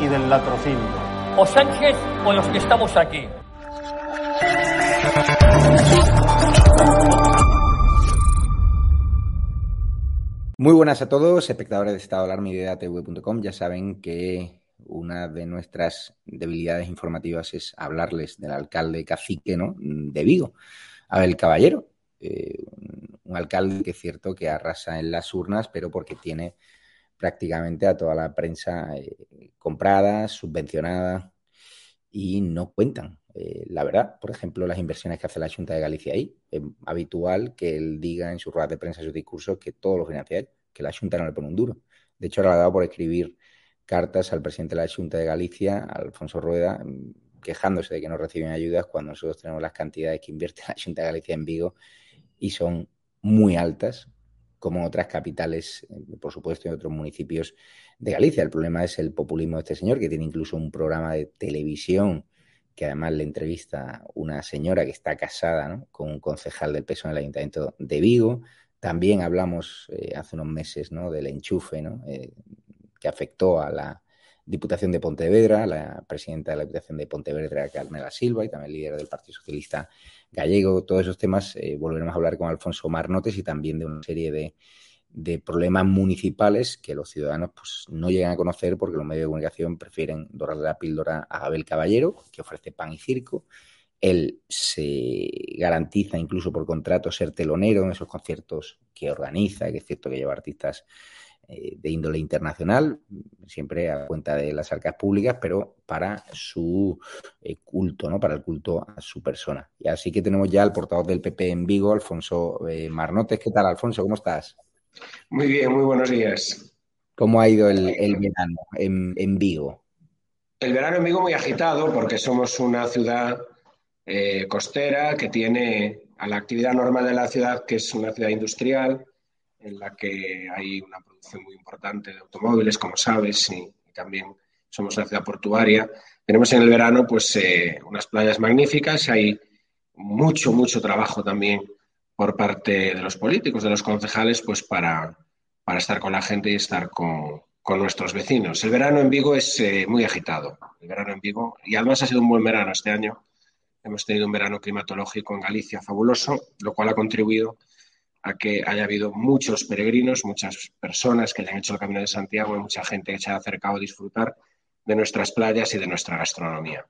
y del latrocinio. O Sánchez o los que estamos aquí. Muy buenas a todos, espectadores de Estado Alarma y de ATV.com. Ya saben que una de nuestras debilidades informativas es hablarles del alcalde cacique ¿no? de Vigo, Abel Caballero. Eh, un alcalde que es cierto que arrasa en las urnas, pero porque tiene prácticamente a toda la prensa eh, comprada, subvencionada y no cuentan. Eh, la verdad, por ejemplo, las inversiones que hace la Junta de Galicia ahí, es habitual que él diga en sus ruedas de prensa, en sus discursos, que todo lo financia que la Junta no le pone un duro. De hecho, ahora ha dado por escribir cartas al presidente de la Junta de Galicia, Alfonso Rueda, quejándose de que no reciben ayudas cuando nosotros tenemos las cantidades que invierte la Junta de Galicia en Vigo y son muy altas, como otras capitales, eh, por supuesto, en otros municipios de Galicia. El problema es el populismo de este señor, que tiene incluso un programa de televisión que además le entrevista una señora que está casada ¿no? con un concejal del peso en el Ayuntamiento de Vigo. También hablamos eh, hace unos meses ¿no? del enchufe ¿no? eh, que afectó a la Diputación de Pontevedra, la presidenta de la Diputación de Pontevedra, Carmela Silva, y también líder del Partido Socialista Gallego. Todos esos temas eh, volveremos a hablar con Alfonso Marnotes y también de una serie de, de problemas municipales que los ciudadanos pues, no llegan a conocer porque los medios de comunicación prefieren dorarle la píldora a Abel Caballero, que ofrece pan y circo. Él se garantiza incluso por contrato ser telonero en esos conciertos que organiza, que es cierto que lleva artistas eh, de índole internacional, siempre a cuenta de las arcas públicas, pero para su eh, culto, ¿no? Para el culto a su persona. Y así que tenemos ya al portavoz del PP en Vigo, Alfonso eh, Marnotes. ¿Qué tal, Alfonso? ¿Cómo estás? Muy bien, muy buenos días. ¿Cómo ha ido el, el verano en, en, Vigo? El verano en Vigo muy agitado porque somos una ciudad eh, costera que tiene a la actividad normal de la ciudad, que es una ciudad industrial, en la que hay una producción muy importante de automóviles, como sabes, y, también somos una ciudad portuaria. Tenemos en el verano pues eh, unas playas magníficas, hay mucho, mucho trabajo también por parte de los políticos, de los concejales, pues para, para estar con la gente y estar con, con, nuestros vecinos. El verano en Vigo es eh, muy agitado, el verano en Vigo, y además ha sido un buen verano este año. Hemos tenido un verano climatológico en Galicia fabuloso, lo cual ha contribuido a que haya habido muchos peregrinos, muchas personas que hayan hecho el Camino de Santiago y mucha gente que se haya acercado a disfrutar de nuestras playas y de nuestra gastronomía.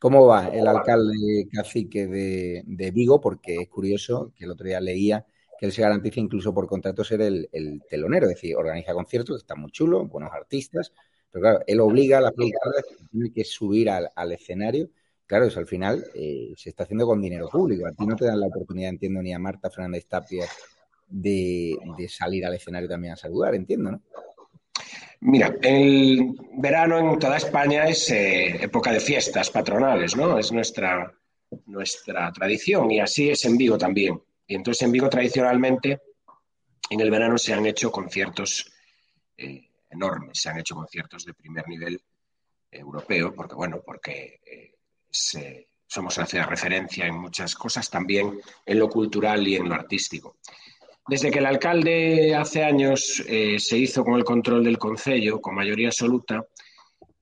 ¿Cómo va el alcalde cacique de, de, Vigo? Porque es curioso que el otro día leía que él se garantiza incluso por contrato ser el, el telonero, es decir, organiza conciertos, está muy chulo, buenos artistas, pero claro, él obliga a las tiene que subir al, al, escenario claro, al final eh, se está haciendo con dinero público. A ti no te dan la oportunidad, entiendo, ni a Marta Fernández Tapia de, salir al escenario también a saludar, entiendo, ¿no? Mira, el verano en toda España es eh, época de fiestas patronales, ¿no? Es nuestra, nuestra tradición y así es en Vigo también. Y entonces en Vigo tradicionalmente en el verano se han hecho conciertos eh, enormes, se han hecho conciertos de primer nivel europeo, porque bueno, porque somos una referencia en muchas cosas, también en lo cultural y en lo artístico. Desde que el alcalde hace años eh, se hizo con el control del Concello, con mayoría absoluta,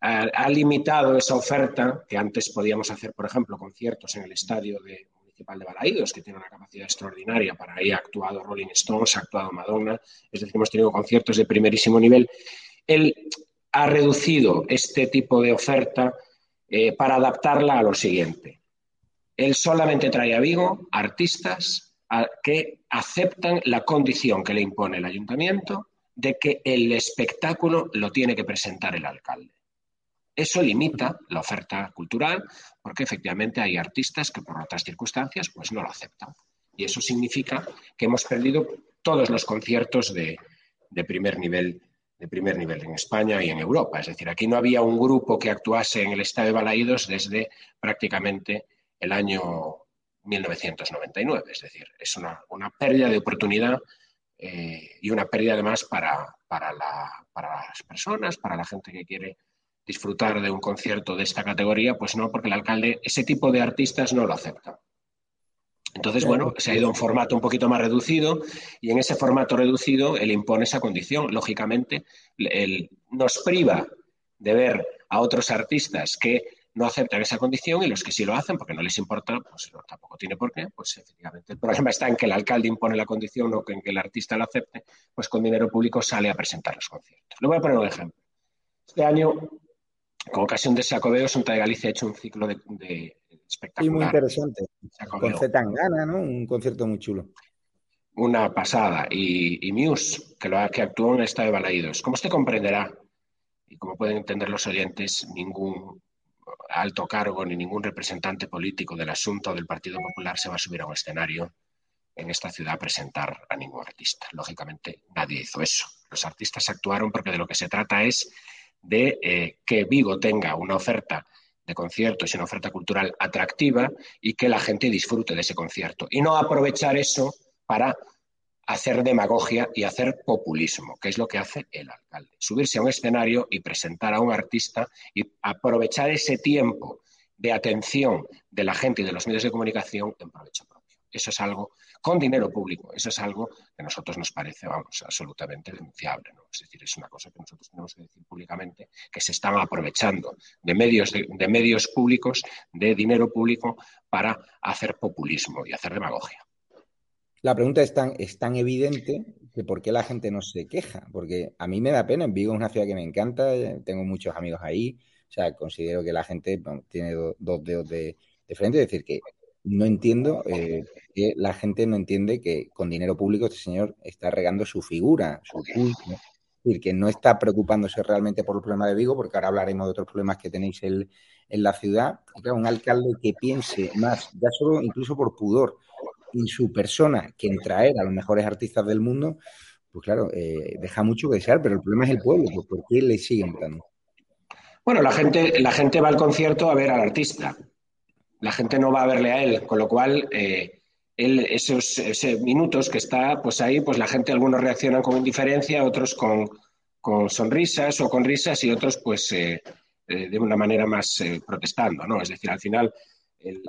ha, limitado esa oferta que antes podíamos hacer, por ejemplo, conciertos en el estadio municipal de Balaídos, que tiene una capacidad extraordinaria. Para ahí ha actuado Rolling Stones, ha actuado Madonna, es decir, hemos tenido conciertos de primerísimo nivel. Él ha reducido este tipo de oferta eh, para adaptarla a lo siguiente. Él solamente trae a Vigo artistas que aceptan la condición que le impone el ayuntamiento de que el espectáculo lo tiene que presentar el alcalde. Eso limita la oferta cultural porque efectivamente hay artistas que por otras circunstancias pues no lo aceptan. Y eso significa que hemos perdido todos los conciertos de, primer nivel de primer nivel en España y en Europa. Es decir, aquí no había un grupo que actuase en el Estadio de Balaídos desde prácticamente el año 1999. Es decir, es una, pérdida de oportunidad eh, y una pérdida además para, para, las personas, para la gente que quiere disfrutar de un concierto de esta categoría, pues no, porque el alcalde ese tipo de artistas no lo acepta. Entonces, bueno, se ha ido a un formato un poquito más reducido y en ese formato reducido él impone esa condición. Lógicamente, él nos priva de ver a otros artistas que no aceptan esa condición y los que sí lo hacen porque no les importa, pues tampoco tiene por qué, pues efectivamente el problema está en que el alcalde impone la condición o en que el artista lo acepte, pues con dinero público sale a presentar los conciertos. Le voy a poner un ejemplo. Este año, con ocasión de Sacobeo, Santa de Galicia ha hecho un ciclo de, de espectacular. Y muy interesante. Con Z Gana, ¿no? Un concierto muy chulo. Una pasada. Y, Muse, que, lo, que actuó en el Estado de Balaídos. Como usted comprenderá, y como pueden entender los oyentes, ningún alto cargo ni ningún representante político del asunto del Partido Popular se va a subir a un escenario en esta ciudad a presentar a ningún artista. Lógicamente, nadie hizo eso. Los artistas actuaron porque de lo que se trata es de eh, que Vigo tenga una oferta de conciertos y una oferta cultural atractiva y que la gente disfrute de ese concierto. Y no aprovechar eso para hacer demagogia y hacer populismo, que es lo que hace el alcalde. Subirse a un escenario y presentar a un artista y aprovechar ese tiempo de atención de la gente y de los medios de comunicación en provecho propio. Eso es algo con dinero público, eso es algo que a nosotros nos parece, vamos, absolutamente denunciable. Es decir, es una cosa que nosotros tenemos que decir públicamente, que se están aprovechando de medios, de medios públicos, de dinero público, para hacer populismo y hacer demagogia. La pregunta es tan, es tan evidente que por qué la gente no se queja, porque a mí me da pena, en Vigo es una ciudad que me encanta, tengo muchos amigos ahí, o sea, considero que la gente tiene dos dedos de, frente, es decir, que no entiendo eh, que la gente no entiende que con dinero público este señor está regando su figura, su culto, es decir, que no está preocupándose realmente por el problema de Vigo, porque ahora hablaremos de otros problemas que tenéis en la ciudad, y claro, un alcalde que piense más, ya solo incluso por pudor, en su persona que en traer a los mejores artistas del mundo, pues claro, eh, deja mucho que desear, pero el problema es el pueblo, pues ¿por qué le siguen dando? Bueno, la gente, la gente va al concierto a ver al artista, la gente no va a verle a él, con lo cual eh, esos, minutos que está pues ahí, pues la gente, algunos reaccionan con indiferencia, otros con, sonrisas o con risas y otros pues eh, de una manera más protestando, ¿no? Es decir, al final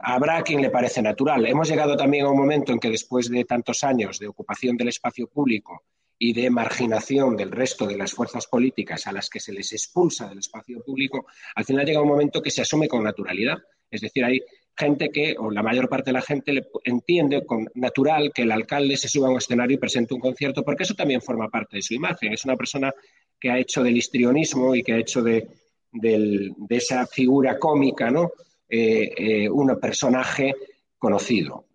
habrá quien le parece natural. Hemos llegado también a un momento en que después de tantos años de ocupación del espacio público y de marginación del resto de las fuerzas políticas a las que se les expulsa del espacio público, al final llega un momento que se asume con naturalidad. Es decir, hay gente que, o la mayor parte de la gente, le entiende con natural que el alcalde se suba a un escenario y presente un concierto, porque eso también forma parte de su imagen. Es una persona que ha hecho del histrionismo y que ha hecho de, de esa figura cómica, ¿no? Eh, eh, un personaje conocido.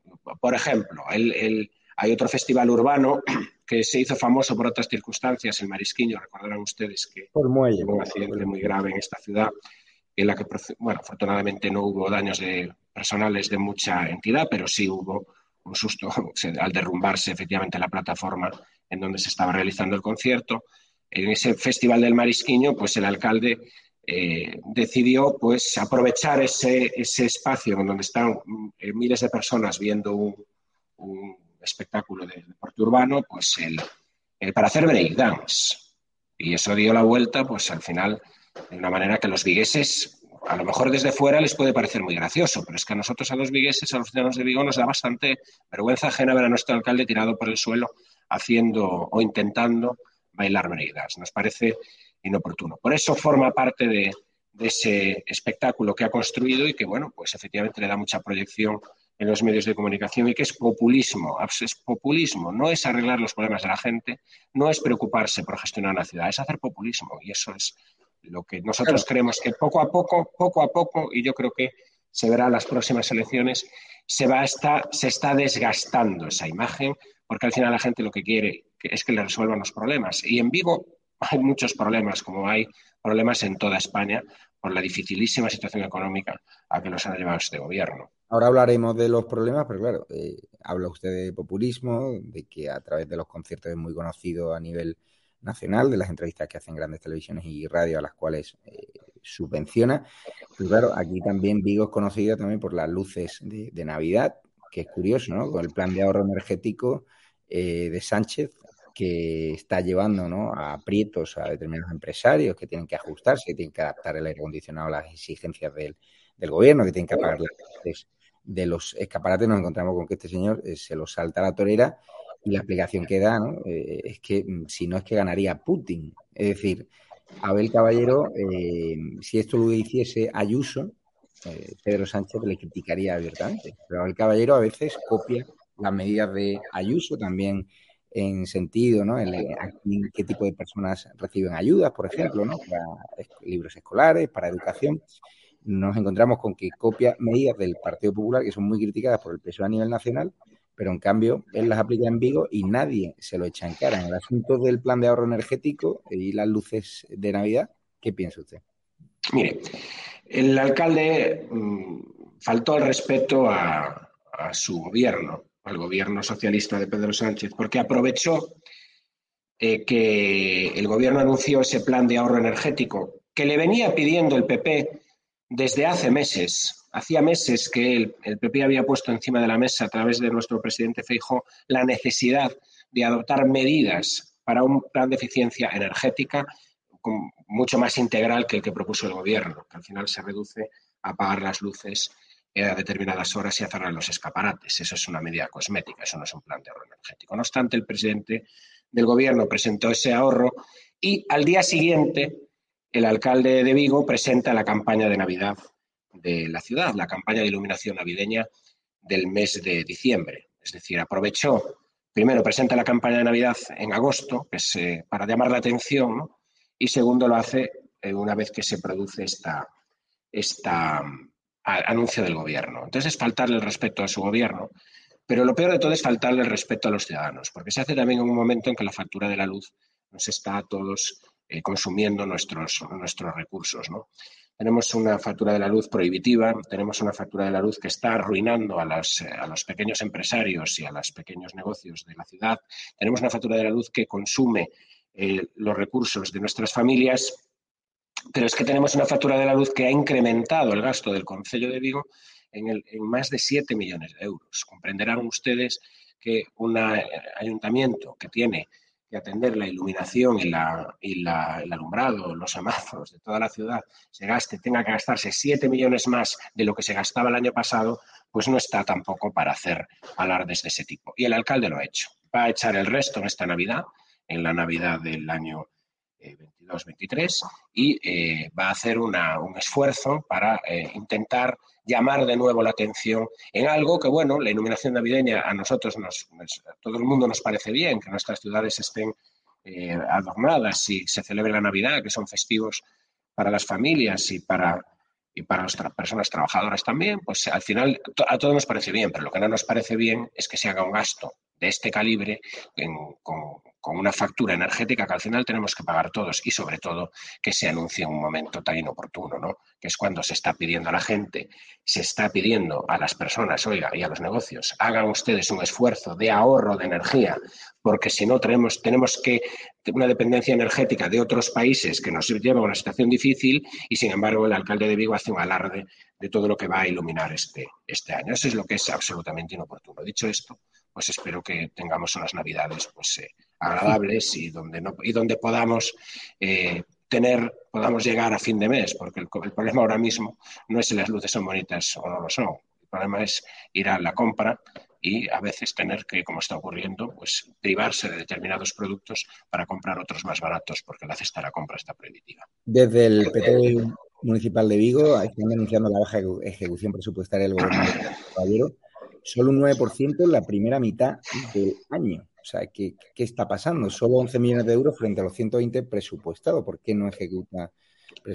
Por ejemplo, hay otro festival urbano que se hizo famoso por otras circunstancias, el Marisquiño, recordarán ustedes que por hubo un accidente muy grave en esta ciudad. En la que, bueno, afortunadamente no hubo daños de personales de mucha entidad, pero sí hubo un susto al derrumbarse efectivamente la plataforma en donde se estaba realizando el concierto. En ese Festival del Marisquiño, pues el alcalde eh, decidió pues aprovechar ese, ese espacio en donde están eh, miles de personas viendo un, espectáculo de deporte urbano, pues el, para hacer breakdance. Y eso dio la vuelta, pues al final, de una manera que los vigueses, a lo mejor desde fuera les puede parecer muy gracioso, pero es que a nosotros, a los vigueses, a los ciudadanos de Vigo, nos da bastante vergüenza ajena ver a nuestro alcalde tirado por el suelo haciendo o intentando bailar breakdance. Nos parece inoportuno. Por eso forma parte de, de ese espectáculo que ha construido y que, bueno, pues efectivamente le da mucha proyección en los medios de comunicación y que es populismo. Es populismo, no es arreglar los problemas de la gente, no es preocuparse por gestionar una ciudad, es hacer populismo. Y eso es lo que nosotros creemos que poco a poco, poco a poco, y yo creo que se verá en las próximas elecciones, se, va a estar, se está desgastando esa imagen, porque al final la gente lo que quiere es que le resuelvan los problemas. Y en Vigo hay muchos problemas, como hay problemas en toda España, por la dificilísima situación económica a que nos ha llevado este gobierno. Ahora hablaremos de los problemas, pero claro, eh, habla usted de populismo, de que a través de los conciertos es muy conocido a nivel nacional, de las entrevistas que hacen grandes televisiones y radio a las cuales eh, subvenciona. Pero claro, aquí también Vigo es conocida también por las luces de, Navidad, que es curioso, ¿no? Con el plan de ahorro energético eh, de Sánchez, que está llevando ¿no? a aprietos a determinados empresarios que tienen que ajustarse, que tienen que adaptar el aire acondicionado a las exigencias del, gobierno, que tienen que pagar las de los escaparates, nos encontramos con que este señor eh, se lo salta a la torera y la explicación que da. Eh, es que mm, si no es que ganaría Putin. Es decir, Abel Caballero, eh, si esto lo hiciese Ayuso, Pedro Sánchez le criticaría abiertamente. Pero Abel Caballero a veces copia las medidas de Ayuso, también en sentido, ¿no? En, qué tipo de personas reciben ayudas, por ejemplo, ¿no? Para libros escolares, para educación nos encontramos con que copia medidas del Partido Popular que son muy criticadas por el PSOE a nivel nacional, pero en cambio él las aplica en Vigo y nadie se lo echa en cara. En el asunto del plan de ahorro energético y las luces de Navidad, ¿qué piensa usted? Mire, el alcalde mm, faltó al respeto a, su gobierno, al gobierno socialista de Pedro Sánchez, porque aprovechó eh, que el gobierno anunció ese plan de ahorro energético que le venía pidiendo el PP desde hace meses, hacía meses que el, PP había puesto encima de la mesa a través de nuestro presidente Feijo la necesidad de adoptar medidas para un plan de eficiencia energética mucho más integral que el que propuso el gobierno, que al final se reduce a apagar las luces a determinadas horas y a cerrar los escaparates. Eso es una medida cosmética, eso no es un plan de ahorro energético. No obstante, el presidente del gobierno presentó ese ahorro y al día siguiente el alcalde de Vigo presenta la campaña de Navidad de la ciudad, la campaña de iluminación navideña del mes de diciembre. Es decir, aprovechó, primero presenta la campaña de Navidad en agosto, que es eh, para llamar la atención, y segundo lo hace eh, una vez que se produce esta, esta anuncio del gobierno. Entonces es faltarle el respeto a su gobierno, pero lo peor de todo es faltarle el respeto a los ciudadanos, porque se hace también en un momento en que la factura de la luz nos está a todos eh, consumiendo nuestros, nuestros recursos. ¿no? Tenemos una factura de la luz prohibitiva, tenemos una factura de la luz que está arruinando a, las, a los pequeños empresarios y a los pequeños negocios de la ciudad, tenemos una factura de la luz que consume eh, los recursos de nuestras familias, pero es que tenemos una factura de la luz que ha incrementado el gasto del Concello de Vigo en, el, en más de 7 millones de euros. Comprenderán ustedes que un eh, ayuntamiento que tiene que atender la iluminación y, la, y la, el alumbrado, los semáforos de toda la ciudad, se gaste, tenga que gastarse 7 millones más de lo que se gastaba el año pasado, pues no está tampoco para hacer alardes de ese tipo. Y el alcalde lo ha hecho. Va a echar el resto en esta Navidad, en la Navidad del año 22-23, eh, y eh, va a hacer una, un esfuerzo para eh, intentar llamar de nuevo la atención en algo que, bueno, la iluminación navideña a nosotros, nos, a todo el mundo nos parece bien, que nuestras ciudades estén eh, adornadas y se celebre la Navidad, que son festivos para las familias y para, y para las personas trabajadoras también, pues al final a todos nos parece bien, pero lo que no nos parece bien es que se haga un gasto de este calibre con, con una factura energética que al final tenemos que pagar todos y sobre todo que se anuncie en un momento tan inoportuno, ¿no? Que es cuando se está pidiendo a la gente, se está pidiendo a las personas, oiga, y a los negocios, hagan ustedes un esfuerzo de ahorro de energía, porque si no tenemos, tenemos que una dependencia energética de otros países que nos lleva a una situación difícil y sin embargo el alcalde de Vigo hace un alarde de todo lo que va a iluminar este, este año. Eso es lo que es absolutamente inoportuno. Dicho esto, pues espero que tengamos unas navidades pues eh, agradables y donde no y donde podamos eh, tener podamos llegar a fin de mes porque el, problema ahora mismo no es si las luces son bonitas o no lo son. El problema es ir a la compra y a veces tener que, como está ocurriendo, pues privarse de determinados productos para comprar otros más baratos porque la cesta de la compra está prohibitiva. Desde el PT municipal de Vigo están denunciando la baja ejecución presupuestaria del gobierno de Caballero solo un 9% en la primera mitad del año. O sea, ¿qué, ¿qué, está pasando? Solo 11 millones de euros frente a los 120 presupuestados. ¿Por qué no ejecuta?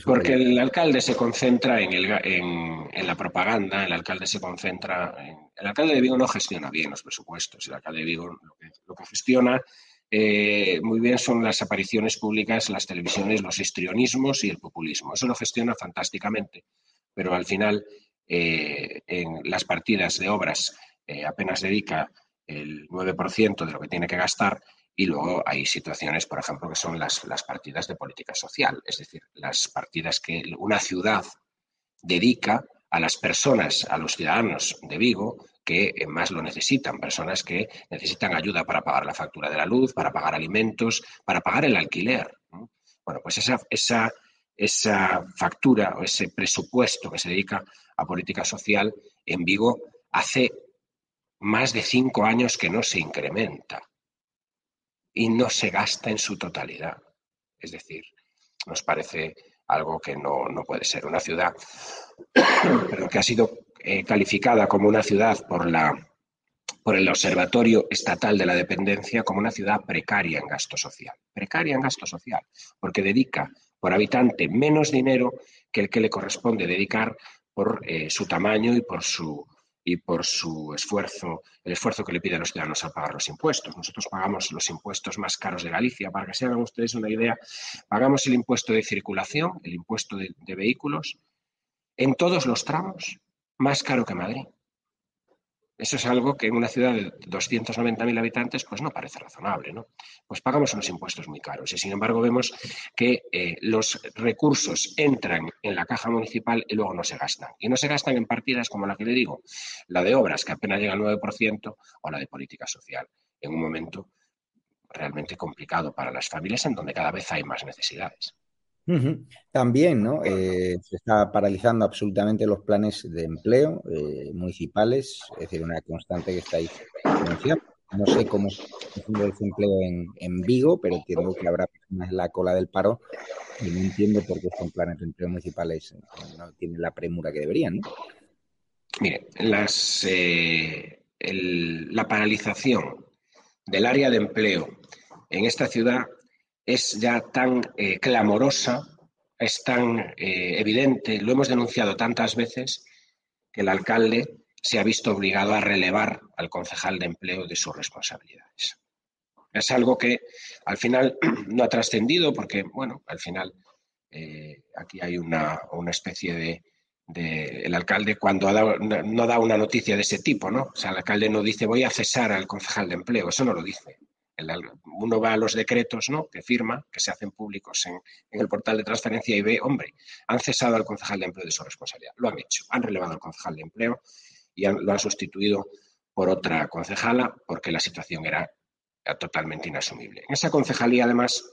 Porque el alcalde se concentra en, el, en, la propaganda, el alcalde se concentra en... El alcalde de Vigo no gestiona bien los presupuestos, el alcalde de Vigo lo que, lo que gestiona eh, muy bien son las apariciones públicas, las televisiones, los histrionismos y el populismo. Eso lo gestiona fantásticamente, pero al final eh, en las partidas de obras eh, apenas dedica el 9% de lo que tiene que gastar y luego hay situaciones, por ejemplo, que son las, las partidas de política social, es decir, las partidas que una ciudad dedica a las personas, a los ciudadanos de Vigo que más lo necesitan, personas que necesitan ayuda para pagar la factura de la luz, para pagar alimentos, para pagar el alquiler. Bueno, pues esa, esa, esa factura o ese presupuesto que se dedica a política social en Vigo hace más de cinco años que no se incrementa y no se gasta en su totalidad. Es decir, nos parece algo que no, no puede ser. Una ciudad pero que ha sido eh, calificada como una ciudad por, la, por el Observatorio Estatal de la Dependencia como una ciudad precaria en gasto social. Precaria en gasto social, porque dedica por habitante menos dinero que el que le corresponde dedicar por eh, su tamaño y por su, y por su esfuerzo, el esfuerzo que le piden los ciudadanos a pagar los impuestos. Nosotros pagamos los impuestos más caros de Galicia. Para que se hagan ustedes una idea, pagamos el impuesto de circulación, el impuesto de, de vehículos, en todos los tramos, más caro que Madrid. Eso es algo que en una ciudad de 290.000 habitantes pues no parece razonable, ¿no? Pues pagamos unos impuestos muy caros y sin embargo vemos que eh, los recursos entran en la caja municipal y luego no se gastan. Y no se gastan en partidas como la que le digo, la de obras que apenas llega al 9% o la de política social, en un momento realmente complicado para las familias en donde cada vez hay más necesidades. También, ¿no? Eh, se está paralizando absolutamente los planes de empleo eh, municipales, es decir, una constante que está ahí denunciando. No sé cómo es el desempleo en, en, Vigo, pero entiendo que habrá personas en la cola del paro y no entiendo por qué estos planes de empleo municipales no tienen la premura que deberían, ¿no? Mire, las, eh, el, la paralización del área de empleo en esta ciudad es ya tan eh, clamorosa, es tan eh, evidente, lo hemos denunciado tantas veces, que el alcalde se ha visto obligado a relevar al concejal de empleo de sus responsabilidades. Es algo que al final no ha trascendido porque, bueno, al final eh, aquí hay una, una especie de, el alcalde cuando dado, no da una noticia de ese tipo, ¿no? O sea, el alcalde no dice voy a cesar al concejal de empleo, eso no lo dice uno va a los decretos ¿no? que firma, que se hacen públicos en, el portal de transferencia y ve, hombre, han cesado al concejal de empleo de su responsabilidad. Lo han hecho, han relevado al concejal de empleo y lo han sustituido por otra concejala porque la situación era, totalmente inasumible. En esa concejalía, además,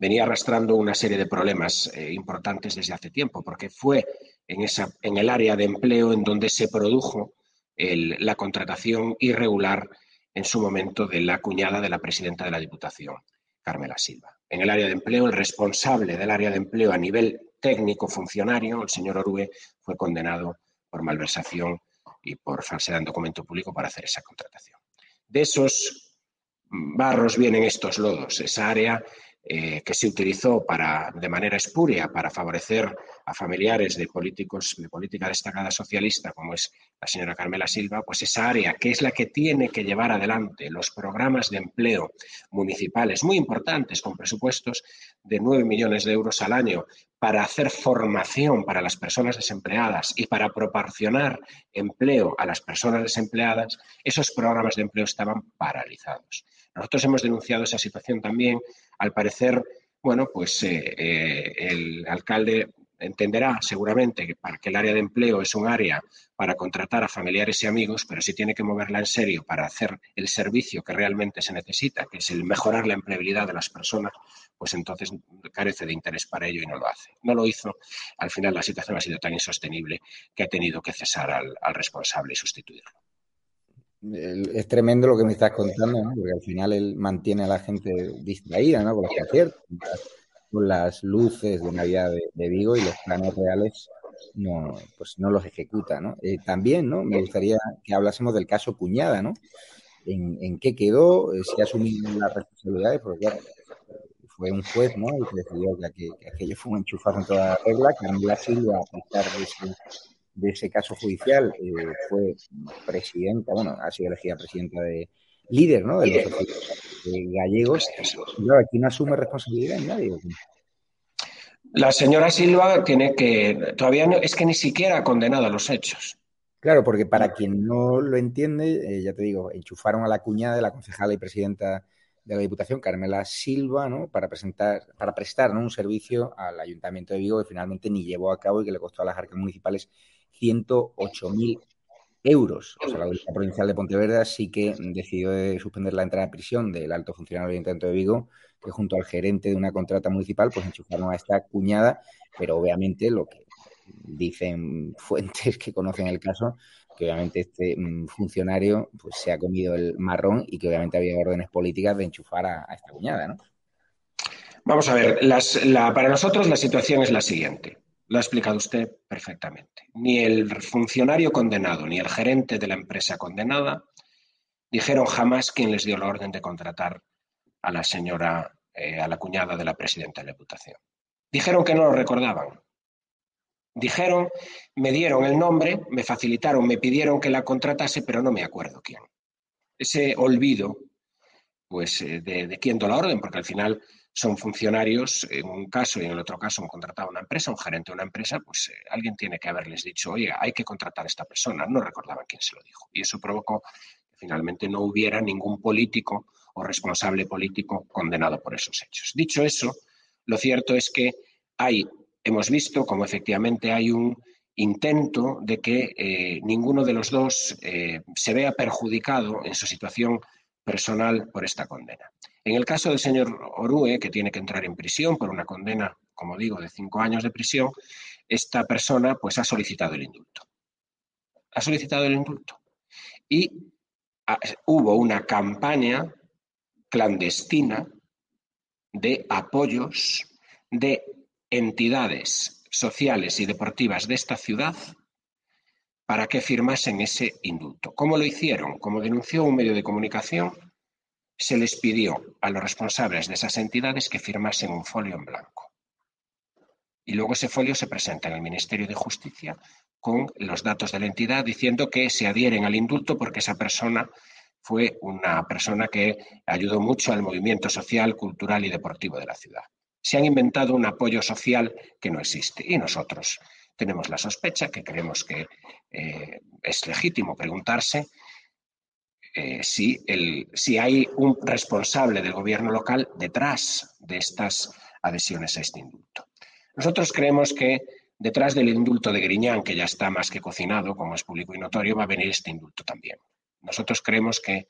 venía arrastrando una serie de problemas eh, importantes desde hace tiempo, porque fue en, esa, en el área de empleo en donde se produjo la contratación irregular en su momento de la cuñada de la presidenta de la Diputación, Carmela Silva. En el área de empleo, el responsable del área de empleo a nivel técnico funcionario, el señor Orue, fue condenado por malversación y por falsedad en documento público para hacer esa contratación. De esos barros vienen estos lodos, esa área eh, que se utilizó para, de manera espuria para favorecer a familiares de políticos de política destacada socialista, como es la señora Carmela Silva, pues esa área que es la que tiene que llevar adelante los programas de empleo municipales muy importantes, con presupuestos de 9 millones de euros al año, para hacer formación para las personas desempleadas y para proporcionar empleo a las personas desempleadas, esos programas de empleo estaban paralizados. Nosotros hemos denunciado esa situación también. Al parecer, bueno, pues eh, eh, el alcalde entenderá seguramente que el área de empleo es un área para contratar a familiares y amigos, pero si tiene que moverla en serio para hacer el servicio que realmente se necesita, que es el mejorar la empleabilidad de las personas, pues entonces carece de interés para ello y no lo hace. No lo hizo. Al final la situación ha sido tan insostenible que ha tenido que cesar al, responsable y sustituirlo es tremendo lo que me estás contando, ¿no? porque al final él mantiene a la gente distraída ¿no? Con las luces de Navidad de, Vigo y los planes reales no, pues no los ejecuta. ¿no? Eh, también ¿no? me gustaría que hablásemos del caso Cuñada, ¿no? ¿En, qué quedó? Eh, si asumido las responsabilidades, porque claro, fue un juez ¿no? el que decidió que, aquello fue un enchufazo en toda la regla, Carmela Silva, a pesar de de ese caso judicial eh, fue presidenta, bueno, ha sido elegida presidenta de líder, ¿no? De los gallegos. Claro, aquí no asume responsabilidad en nadie. La señora Silva tiene que, todavía no, es que ni siquiera ha condenado los hechos. Claro, porque para quien no lo entiende, eh, ya te digo, enchufaron a la cuñada de la concejala y presidenta de la Diputación, Carmela Silva, ¿no? para presentar, para prestar un servicio al Ayuntamiento de Vigo que finalmente ni llevó a cabo y que le costó a las arcas municipales 108.000 euros. O sea, la Audiencia Provincial de Pontevedra sí que decidió suspender la entrada a prisión del alto funcionario del Ayuntamiento de Vigo, que junto al gerente de una contrata municipal, pues enchufaron a esta cuñada, pero obviamente lo que dicen fuentes que conocen el caso, que obviamente este mm, funcionario pues se ha comido el marrón y que obviamente había órdenes políticas de enchufar a, esta cuñada, ¿no? Vamos a ver, para nosotros la situación es la siguiente. Lo ha explicado usted perfectamente. Ni el funcionario condenado ni el gerente de la empresa condenada dijeron jamás quién les dio la orden de contratar a la señora, eh, a la cuñada de la presidenta de la Diputación. Dijeron que no lo recordaban. Dijeron, me dieron el nombre, me facilitaron, me pidieron que la contratase, pero no me acuerdo quién. Ese olvido, pues, eh, de, de quién dio la orden, porque al final son funcionarios, en un caso y en el otro caso han contratado una empresa, un gerente de una empresa, pues eh, alguien tiene que haberles dicho, oye, hay que contratar a esta persona. No recordaban quién se lo dijo. Y eso provocó que finalmente no hubiera ningún político o responsable político condenado por esos hechos. Dicho eso, lo cierto es que hay, hemos visto como efectivamente hay un intento de que eh, ninguno de los dos eh, se vea perjudicado en su situación personal por esta condena. En el caso del señor Orue, que tiene que entrar en prisión por una condena, como digo, de cinco años de prisión, esta persona pues ha solicitado el indulto. Ha solicitado el indulto. Y ah, hubo una campaña clandestina de apoyos de entidades sociales y deportivas de esta ciudad para que firmasen ese indulto. ¿Cómo lo hicieron? Como denunció un medio de comunicación, se les pidió a los responsables de esas entidades que firmasen un folio en blanco. Y luego ese folio se presenta en el Ministerio de Justicia con los datos de la entidad diciendo que se adhieren al indulto porque esa persona fue una persona que ayudó mucho al movimiento social, cultural y deportivo de la ciudad. Se han inventado un apoyo social que no existe y nosotros tenemos la sospecha que creemos que eh, es legítimo preguntarse eh, si, si hay un responsable del gobierno local detrás de estas adhesiones a este indulto. Nosotros creemos que detrás del indulto de Griñán, que ya está más que cocinado, como es público y notorio, va a venir este indulto también. Nosotros creemos que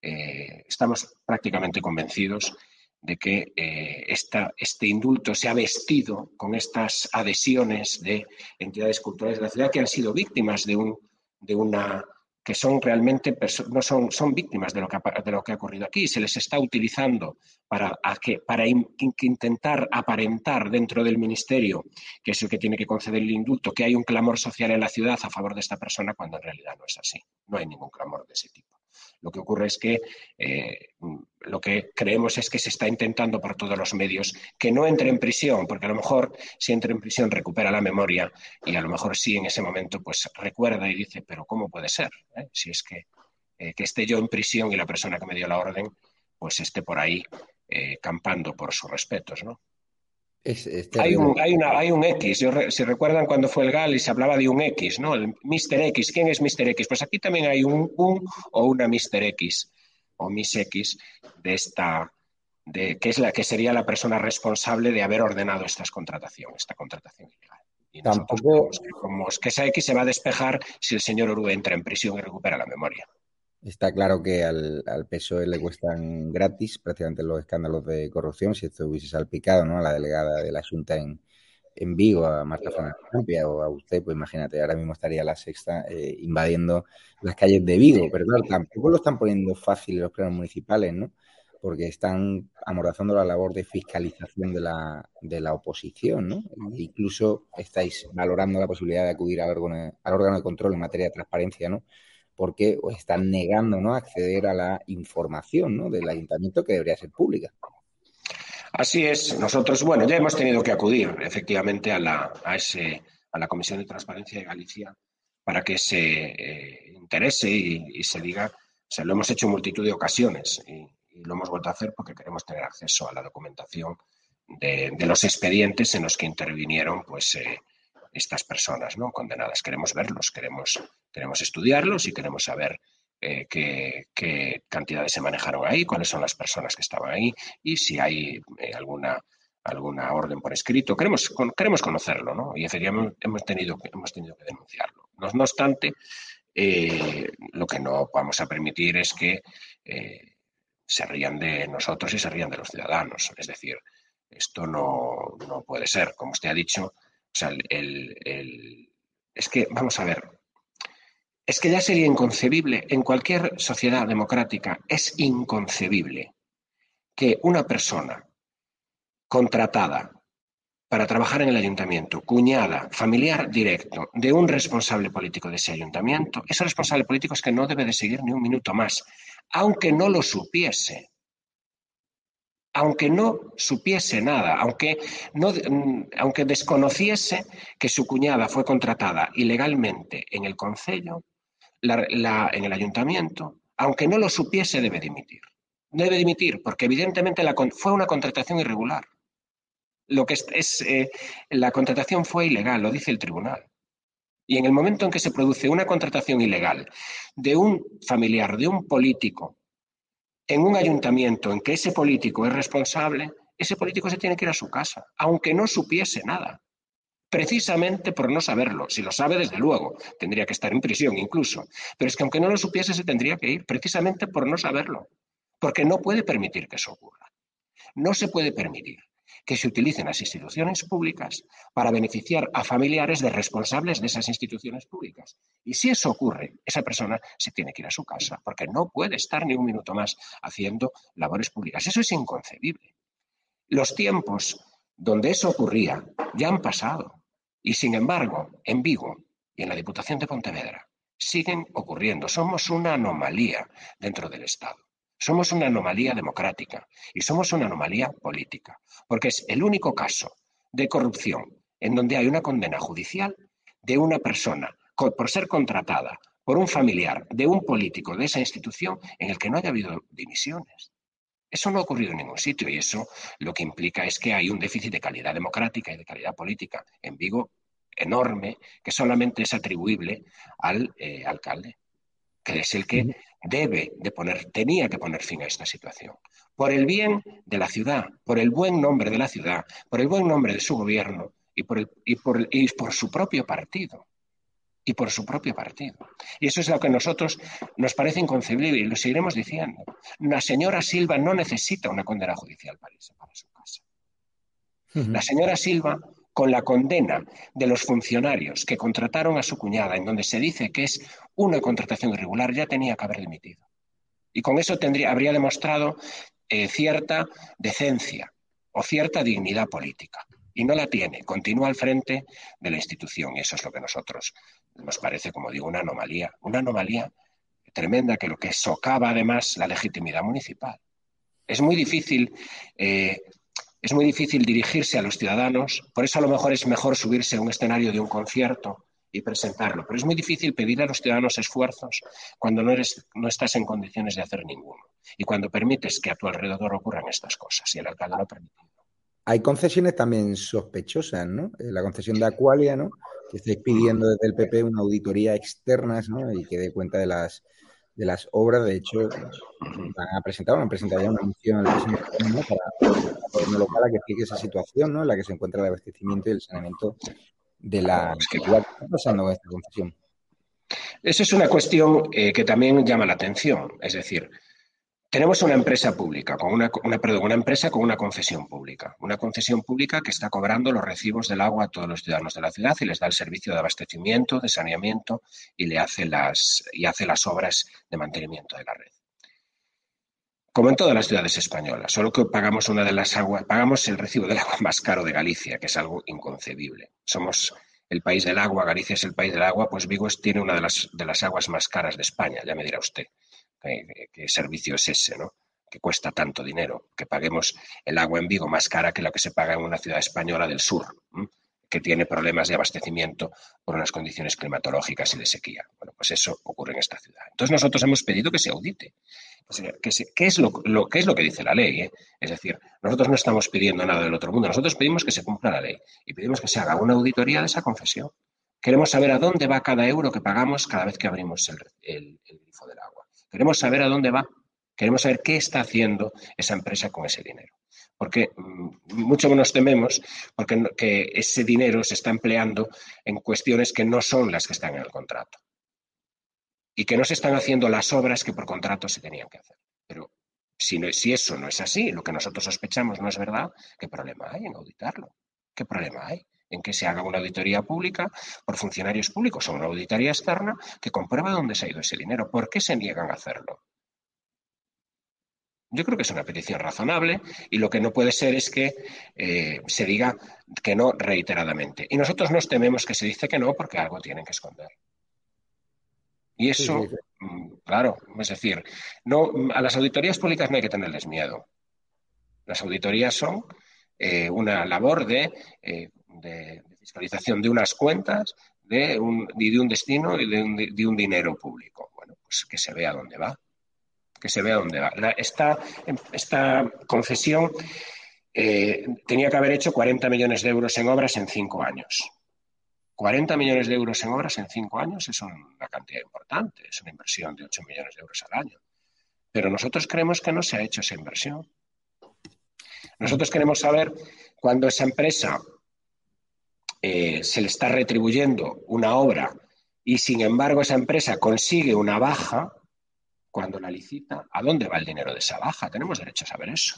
eh, estamos prácticamente convencidos de que eh, este indulto se ha vestido con estas adhesiones de entidades culturales de la ciudad que han sido víctimas de, un, de una que son realmente no son, son víctimas de lo, que, de lo que ha ocurrido aquí. Se les está utilizando para, que, para intentar aparentar dentro del ministerio, que es el que tiene que conceder el indulto, que hay un clamor social en la ciudad a favor de esta persona, cuando en realidad no es así. No hay ningún clamor de ese tipo. Lo que ocurre es que eh, lo que creemos es que se está intentando por todos los medios que no entre en prisión, porque a lo mejor si entra en prisión recupera la memoria y a lo mejor sí en ese momento pues recuerda y dice, pero ¿cómo puede ser? ¿Eh? Si es que, eh, que esté yo en prisión y la persona que me dio la orden pues esté por ahí campando por sus respetos, ¿no? Hay, un, hay, una, hay, un, X. si recuerdan cuando fue el GAL y se hablaba de un X, ¿no? El Mr. X. ¿Quién es Mr. X? Pues aquí también hay un, un o una Mr. X o Miss X de esta, de, que es la que sería la persona responsable de haber ordenado estas contrataciones, esta contratación ilegal. Y Tampoco... que, como, que esa X se va a despejar si el señor Orue entra en prisión y recupera la memoria. Está claro que al, al, PSOE le cuestan gratis prácticamente los escándalos de corrupción. Si esto hubiese salpicado ¿no? a la delegada de la Junta en, en Vigo, a Marta Fernández o a usted, pues imagínate, ahora mismo estaría la sexta eh, invadiendo las calles de Vigo. Pero claro, tampoco lo están poniendo fácil los plenos municipales, ¿no? Porque están amordazando la labor de fiscalización de la, de la oposición, ¿no? E incluso estáis valorando la posibilidad de acudir al órgano, al órgano de control en materia de transparencia, ¿no? Porque están negando ¿no? acceder a la información ¿no? del ayuntamiento que debería ser pública. Así es. Nosotros, bueno, ya hemos tenido que acudir efectivamente a la, a ese, a la Comisión de Transparencia de Galicia para que se eh, interese y, se diga, o sea, lo hemos hecho en multitud de ocasiones y, lo hemos vuelto a hacer porque queremos tener acceso a la documentación de, de los expedientes en los que intervinieron pues, eh, estas personas ¿no? condenadas. Queremos verlos, queremos, queremos estudiarlos y queremos saber eh, qué, cantidades se manejaron ahí, cuáles son las personas que estaban ahí y si hay eh, alguna, alguna orden por escrito. Queremos, queremos conocerlo ¿no? y efectivamente hemos tenido, hemos tenido que denunciarlo. No, no obstante, eh, lo que no vamos a permitir es que se rían de nosotros y se rían de los ciudadanos. Es decir, esto no, no puede ser. Como usted ha dicho, o sea, el, es que, vamos a ver, es que ya sería inconcebible, en cualquier sociedad democrática es inconcebible que una persona contratada para trabajar en el ayuntamiento, cuñada, familiar directo de un responsable político de ese ayuntamiento, ese responsable político es que no debe de seguir ni un minuto más, aunque no lo supiese aunque no supiese nada, aunque, no, mm, aunque desconociese que su cuñada fue contratada ilegalmente en el concello, en el ayuntamiento, aunque no lo supiese, debe dimitir. Debe dimitir, porque evidentemente fue una contratación irregular. Lo que es, eh, la contratación fue ilegal, lo dice el tribunal. Y en el momento en que se produce una contratación ilegal de un familiar, de un político, en un ayuntamiento en que ese político es responsable, ese político se tiene que ir a su casa, aunque no supiese nada, precisamente por no saberlo. Si lo sabe, desde luego, tendría que estar en prisión incluso, pero es que aunque no lo supiese, se tendría que ir, precisamente por no saberlo, porque no puede permitir que eso ocurra. No se puede permitir que se utilicen las instituciones públicas para beneficiar a familiares de responsables de esas instituciones públicas. Y si eso ocurre, esa persona se tiene que ir a su casa, porque no puede estar ni un minuto más haciendo labores públicas. Eso es inconcebible. Los tiempos donde eso ocurría ya han pasado. Y sin embargo, en Vigo y en la Diputación de Pontevedra siguen ocurriendo. Somos una anomalía dentro del Estado. Somos una anomalía democrática y somos una anomalía política, porque es el único caso de corrupción en donde hay una condena judicial de una persona por ser contratada por un familiar de un político de esa institución en el que no haya habido dimisiones. Eso no ha ocurrido en ningún sitio y eso lo que implica es que hay un déficit de calidad democrática y de calidad política en Vigo enorme que solamente es atribuible al eh, alcalde, que es el que debe de poner, tenía que poner fin a esta situación. Por el bien de la ciudad, por el buen nombre de la ciudad, por el buen nombre de su gobierno y por, y por, y por su propio partido. Y por su propio partido. Y eso es lo que a nosotros nos parece inconcebible y lo seguiremos diciendo. La señora Silva no necesita una condena judicial para irse para su casa. La señora Silva con la condena de los funcionarios que contrataron a su cuñada, en donde se dice que es una contratación irregular, ya tenía que haber dimitido. Y con eso tendría, habría demostrado eh, cierta decencia o cierta dignidad política. Y no la tiene, continúa al frente de la institución. Y eso es lo que a nosotros nos parece, como digo, una anomalía. Una anomalía tremenda que lo que socava además la legitimidad municipal. Es muy difícil eh, es muy difícil dirigirse a los ciudadanos, por eso a lo mejor es mejor subirse a un escenario de un concierto y presentarlo, pero es muy difícil pedir a los ciudadanos esfuerzos cuando no, eres, no estás en condiciones de hacer ninguno y cuando permites que a tu alrededor ocurran estas cosas y el alcalde lo ha permitido. Hay concesiones también sospechosas, ¿no? Eh, la concesión de Acualia, ¿no? Que estáis pidiendo desde el PP una auditoría externa, ¿no? Y que dé cuenta de las de las obras. De hecho, van a presentar, han presentado ya una moción al próximo para el gobierno local a que explique esa situación ¿no? en la que se encuentra el abastecimiento y el saneamiento de la ¿Qué está pasando con esta concesión? Esa es una cuestión eh, que también llama la atención. Es decir, tenemos una empresa pública, con una, perdón, una empresa con una concesión pública. Una concesión pública que está cobrando los recibos del agua a todos los ciudadanos de la ciudad y les da el servicio de abastecimiento, de saneamiento y le hace las, y hace las obras de mantenimiento de la red. Como en todas las ciudades españolas, solo que pagamos una de las aguas, pagamos el recibo del agua más caro de Galicia, que es algo inconcebible. Somos el país del agua, Galicia es el país del agua, pues Vigo tiene una de las, de las aguas más caras de España, ya me dirá usted qué servicio es ese, ¿no? que cuesta tanto dinero, que paguemos el agua en Vigo más cara que lo que se paga en una ciudad española del sur, que tiene problemas de abastecimiento por unas condiciones climatológicas y de sequía. Bueno, pues eso ocurre en esta ciudad. Entonces nosotros hemos pedido que se audite. ¿Qué es lo, que es lo que dice la ley? Eh? Es decir, nosotros no estamos pidiendo nada del otro mundo, nosotros pedimos que se cumpla la ley y pedimos que se haga una auditoría de esa confesión. Queremos saber a dónde va cada euro que pagamos cada vez que abrimos el grifo del agua. Queremos saber a dónde va. Queremos saber qué está haciendo esa empresa con ese dinero. Porque mm, mucho nos tememos porque que ese dinero se está empleando en cuestiones que no son las que están en el contrato. Y que no se están haciendo las obras que por contrato se tenían que hacer. Pero si, si eso no es así, lo que nosotros sospechamos no es verdad, ¿qué problema hay en auditarlo? ¿Qué problema hay? En que se haga una auditoría pública por funcionarios públicos o una auditoría externa que compruebe dónde se ha ido ese dinero. ¿Por qué se niegan a hacerlo? Yo creo que es una petición razonable y lo que no puede ser es que eh, se diga que no reiteradamente. Y nosotros nos tememos que se dice que no porque algo tienen que esconder. Y eso, mm, claro, es decir, no, a las auditorías públicas no hay que tenerles miedo. Las auditorías son eh, una labor de eh, de, fiscalización de unas cuentas de un, y de un destino y de un, dinero público. Bueno, pues que se vea dónde va. Que se vea dónde va. esta, esta concesión eh, tenía que haber hecho 40 millones de euros en obras en cinco años. 40 millones de euros en obras en cinco años es una cantidad importante, es una inversión de 8 millones de euros al año. Pero nosotros creemos que no se ha hecho esa inversión. Nosotros queremos saber cuándo esa empresa eh, se le está retribuyendo una obra y sin embargo esa empresa consigue una baja cuando la licita, ¿a dónde va el dinero de esa baja? Tenemos derecho a saber eso.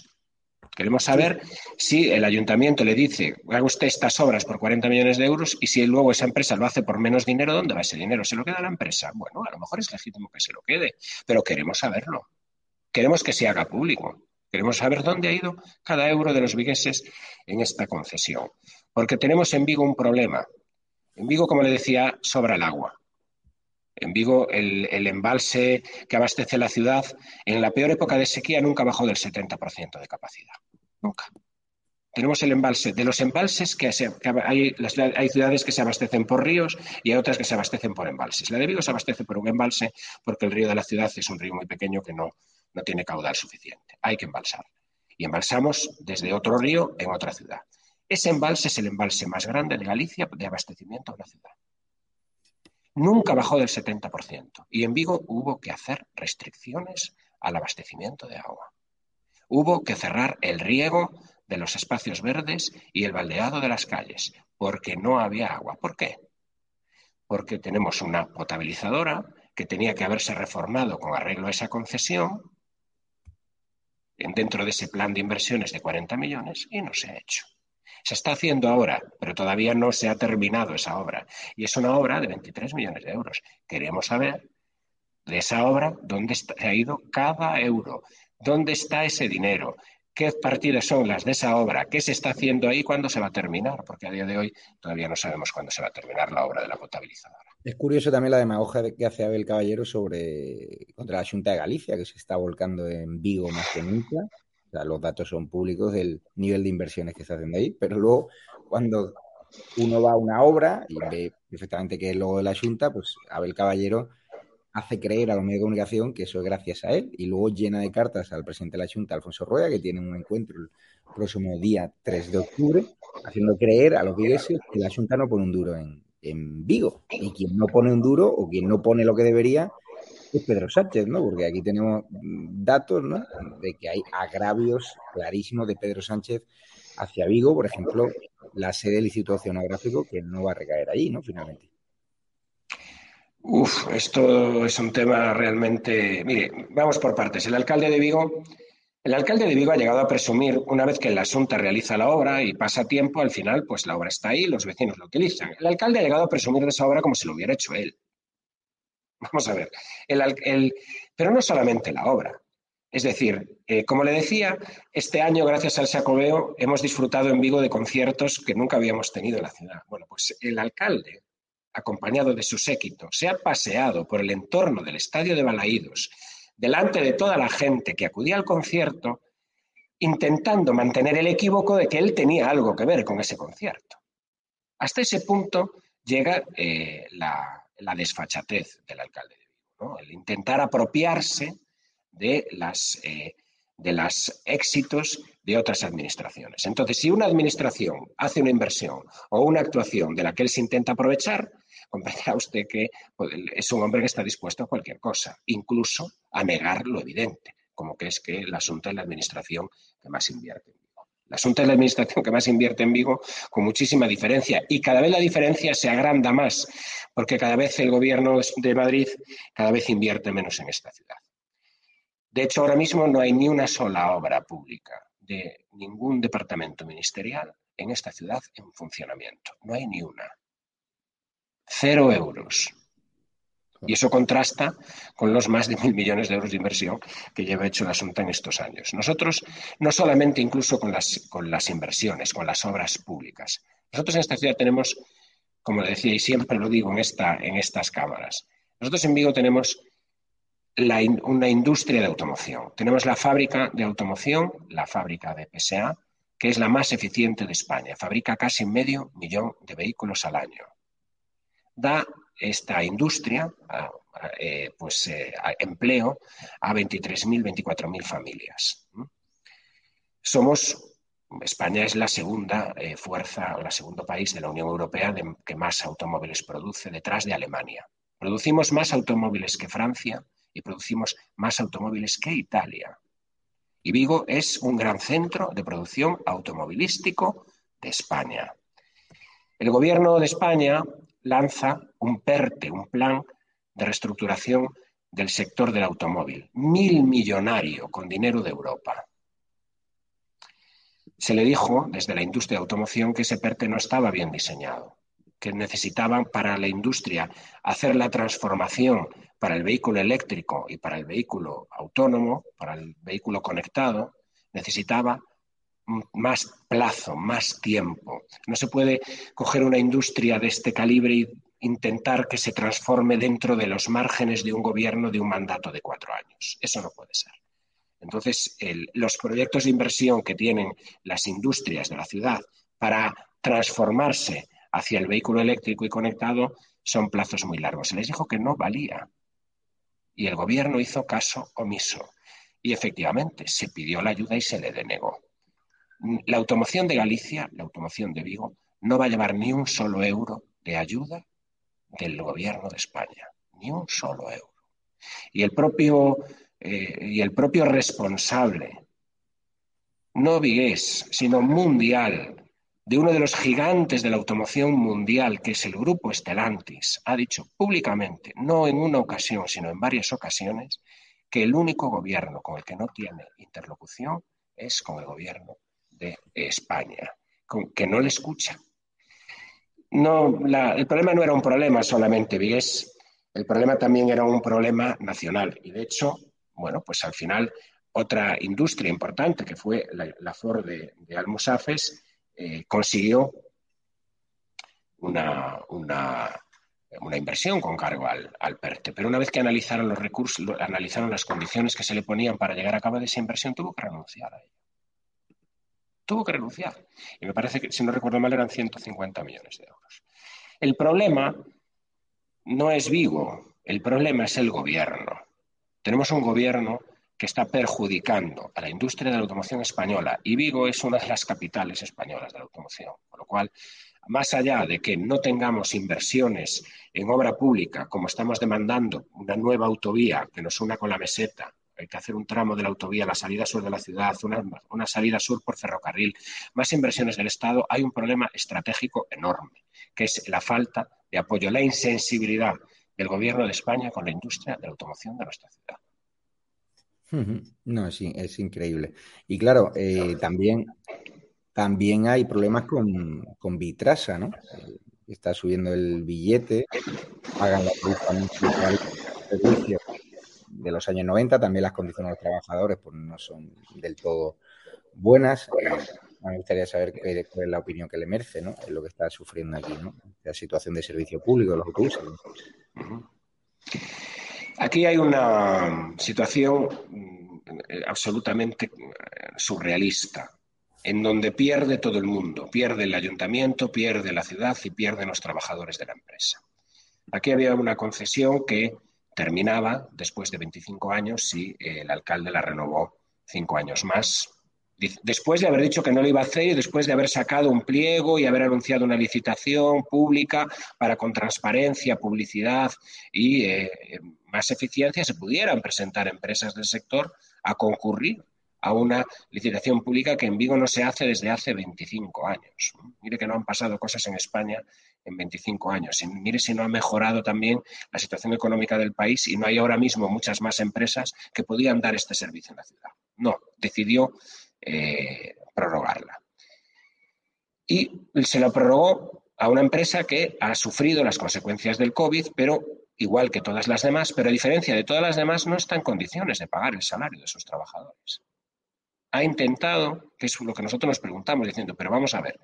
Queremos saber si el ayuntamiento le dice, haga usted estas obras por 40 millones de euros y si luego esa empresa lo hace por menos dinero, ¿dónde va ese dinero? ¿Se lo queda la empresa? Bueno, a lo mejor es legítimo que se lo quede, pero queremos saberlo. Queremos que se haga público. Queremos saber dónde ha ido cada euro de los vigueses en esta concesión. Porque tenemos en Vigo un problema. En Vigo, como le decía, sobra el agua. En Vigo, el, embalse que abastece la ciudad, en la peor época de sequía, nunca bajó del 70% de capacidad. Nunca. Tenemos el embalse. De los embalses que, hay, hay, ciudades que se abastecen por ríos y hay otras que se abastecen por embalses. La de Vigo se abastece por un embalse porque el río de la ciudad es un río muy pequeño que no, no tiene caudal suficiente. Hay que embalsar. Y embalsamos desde otro río en otra ciudad. Ese embalse es el embalse más grande de Galicia de abastecimiento de la ciudad. Nunca bajó del 70% y en Vigo hubo que hacer restricciones al abastecimiento de agua. Hubo que cerrar el riego de los espacios verdes y el baldeado de las calles porque no había agua. ¿Por qué? Porque tenemos una potabilizadora que tenía que haberse reformado con arreglo a esa concesión dentro de ese plan de inversiones de 40 millones y no se ha hecho. Se está haciendo ahora, pero todavía no se ha terminado esa obra. Y es una obra de 23 millones de euros. Queremos saber de esa obra dónde se ha ido cada euro, dónde está ese dinero, qué partidas son las de esa obra, qué se está haciendo ahí, cuándo se va a terminar, porque a día de hoy todavía no sabemos cuándo se va a terminar la obra de la potabilizadora. Es curioso también la demagogia que hace Abel Caballero sobre contra la Junta de Galicia, que se está volcando en Vigo más que nunca. Los datos son públicos del nivel de inversiones que se hacen ahí, pero luego cuando uno va a una obra y ve perfectamente que es logo de la Junta, pues Abel Caballero hace creer a los medios de comunicación que eso es gracias a él y luego llena de cartas al presidente de la Junta, Alfonso Rueda, que tiene un encuentro el próximo día 3 de octubre, haciendo creer a los vigueses que la Junta no pone un duro en, en Vigo. Y quien no pone un duro o quien no pone lo que debería Pedro Sánchez, ¿no? Porque aquí tenemos datos, ¿no? De que hay agravios clarísimos de Pedro Sánchez hacia Vigo, por ejemplo, la sede del Instituto Oceanográfico, que no va a recaer allí, ¿no? Finalmente. Uf, esto es un tema realmente. Mire, vamos por partes. El alcalde de Vigo el alcalde de Vigo ha llegado a presumir, una vez que el asunto realiza la obra y pasa tiempo, al final, pues la obra está ahí, los vecinos la utilizan. El alcalde ha llegado a presumir de esa obra como si lo hubiera hecho él. Vamos a ver. pero no solamente la obra. Es decir, eh, como le decía, este año, gracias al Sacobeo, hemos disfrutado en Vigo de conciertos que nunca habíamos tenido en la ciudad. Bueno, pues el alcalde, acompañado de su séquito, se ha paseado por el entorno del estadio de Balaídos delante de toda la gente que acudía al concierto, intentando mantener el equívoco de que él tenía algo que ver con ese concierto. Hasta ese punto llega eh, la, desfachatez del alcalde de Vigo, el intentar apropiarse de las eh, de los éxitos de otras administraciones. Entonces, si una administración hace una inversión o una actuación de la que él se intenta aprovechar, comprenderá usted que pues, es un hombre que está dispuesto a cualquier cosa, incluso a negar lo evidente, como que es que el asunto es la administración que más invierte El asunto es la administración que más invierte en Vigo con muchísima diferencia y cada vez la diferencia se agranda más, porque cada vez el gobierno de Madrid cada vez invierte menos en esta ciudad. De hecho, ahora mismo no hay ni una sola obra pública de ningún departamento ministerial en esta ciudad en funcionamiento. No hay ni una. Cero euros. Y eso contrasta con los más de mil millones de euros de inversión que lleva hecho la Asunta en estos años. Nosotros, no solamente incluso con las, con las inversiones, con las obras públicas, nosotros en esta ciudad tenemos, como decía y siempre lo digo en, esta, en estas cámaras, nosotros en Vigo tenemos una industria de automoción. Tenemos la fábrica de automoción, la fábrica de PSA, que es la más eficiente de España. Fabrica casi medio millón de vehículos al año. Da esta industria eh, pues, eh, empleo a 23.000, 24.000 familias. Somos, España es la segunda eh, fuerza o la segundo país de la Unión Europea que más automóviles produce detrás de Alemania. Producimos más automóviles que Francia, y producimos más automóviles que Italia. Y Vigo es un gran centro de producción automovilístico de España. El gobierno de España lanza un PERTE, un plan de reestructuración del sector del automóvil, mil millonario con dinero de Europa. Se le dijo desde la industria de automoción que ese PERTE no estaba bien diseñado, que necesitaban para la industria hacer la transformación para el vehículo eléctrico y para el vehículo autónomo, para el vehículo conectado, necesitaba más plazo, más tiempo. No se puede coger una industria de este calibre y intentar que se transforme dentro de los márgenes de un gobierno de un mandato de cuatro años. Eso no puede ser. Entonces, los proyectos de inversión que tienen las industrias de la ciudad para transformarse hacia el vehículo eléctrico y conectado son plazos muy largos. Se les dijo que no valía. Y el gobierno hizo caso omiso. Y efectivamente, se pidió la ayuda y se le denegó. La automoción de Galicia, la automoción de Vigo, no va a llevar ni un solo euro de ayuda del gobierno de España. Ni un solo euro. Y el propio, eh, y el propio responsable, no vigués, sino mundial, de uno de los gigantes de la automoción mundial, que es el grupo Stellantis, ha dicho públicamente, no en una ocasión, sino en varias ocasiones, que el único gobierno con el que no tiene interlocución es con el gobierno de España, que no le escucha. No, el problema no era un problema solamente vigués, el problema también era un problema nacional. Y de hecho, bueno, pues al final otra industria importante, que fue la, Ford de, Almusafes, eh, consiguió una, inversión con cargo al, PERTE. Pero una vez que analizaron los recursos, analizaron las condiciones que se le ponían para llegar a cabo de esa inversión, tuvo que renunciar a ella. Tuvo que renunciar. Y me parece que, si no recuerdo mal, eran 150 millones de euros. El problema no es Vigo, el problema es el gobierno. Tenemos un gobierno que está perjudicando a la industria de la automoción española y Vigo es una de las capitales españolas de la automoción, con lo cual más allá de que no tengamos inversiones en obra pública, como estamos demandando una nueva autovía que nos una con la meseta, hay que hacer un tramo de la autovía, la salida sur de la ciudad, una, una, salida sur por ferrocarril, más inversiones del Estado, hay un problema estratégico enorme, que es la falta de apoyo, la insensibilidad del Gobierno de España con la industria de la automoción de nuestra ciudad. No, sí, es increíble. Y claro, eh, también, también hay problemas con, con Vitrasa, ¿no? Está subiendo el billete, pagan la servicio de los años 90, también las condiciones de los trabajadores pues no son del todo buenas. Eh, me gustaría saber cuál es la opinión que le merece, ¿no? Es lo que está sufriendo aquí, ¿no? La situación de servicio público los autobuses. Aquí hay una situación mm, absolutamente eh, surrealista, en donde pierde todo el mundo, pierde el ayuntamiento, pierde la ciudad y pierden los trabajadores de la empresa. Aquí había una concesión que terminaba después de 25 años si el alcalde la renovó cinco años más después de haber dicho que no lo iba a hacer y después de haber sacado un pliego y haber anunciado una licitación pública para con transparencia, publicidad y eh, más eficiencia se pudieran presentar empresas del sector a concurrir a una licitación pública que en Vigo no se hace desde hace 25 años. Mire que no han pasado cosas en España en 25 años. Mire si no ha mejorado también la situación económica del país y no hay ahora mismo muchas más empresas que podían dar este servicio en la ciudad. No, decidió eh, prorrogarla. Y se lo prorrogó a una empresa que ha sufrido las consecuencias del COVID, pero igual que todas las demás, pero a diferencia de todas las demás, no está en condiciones de pagar el salario de sus trabajadores. Ha intentado, que es lo que nosotros nos preguntamos, diciendo, pero vamos a ver,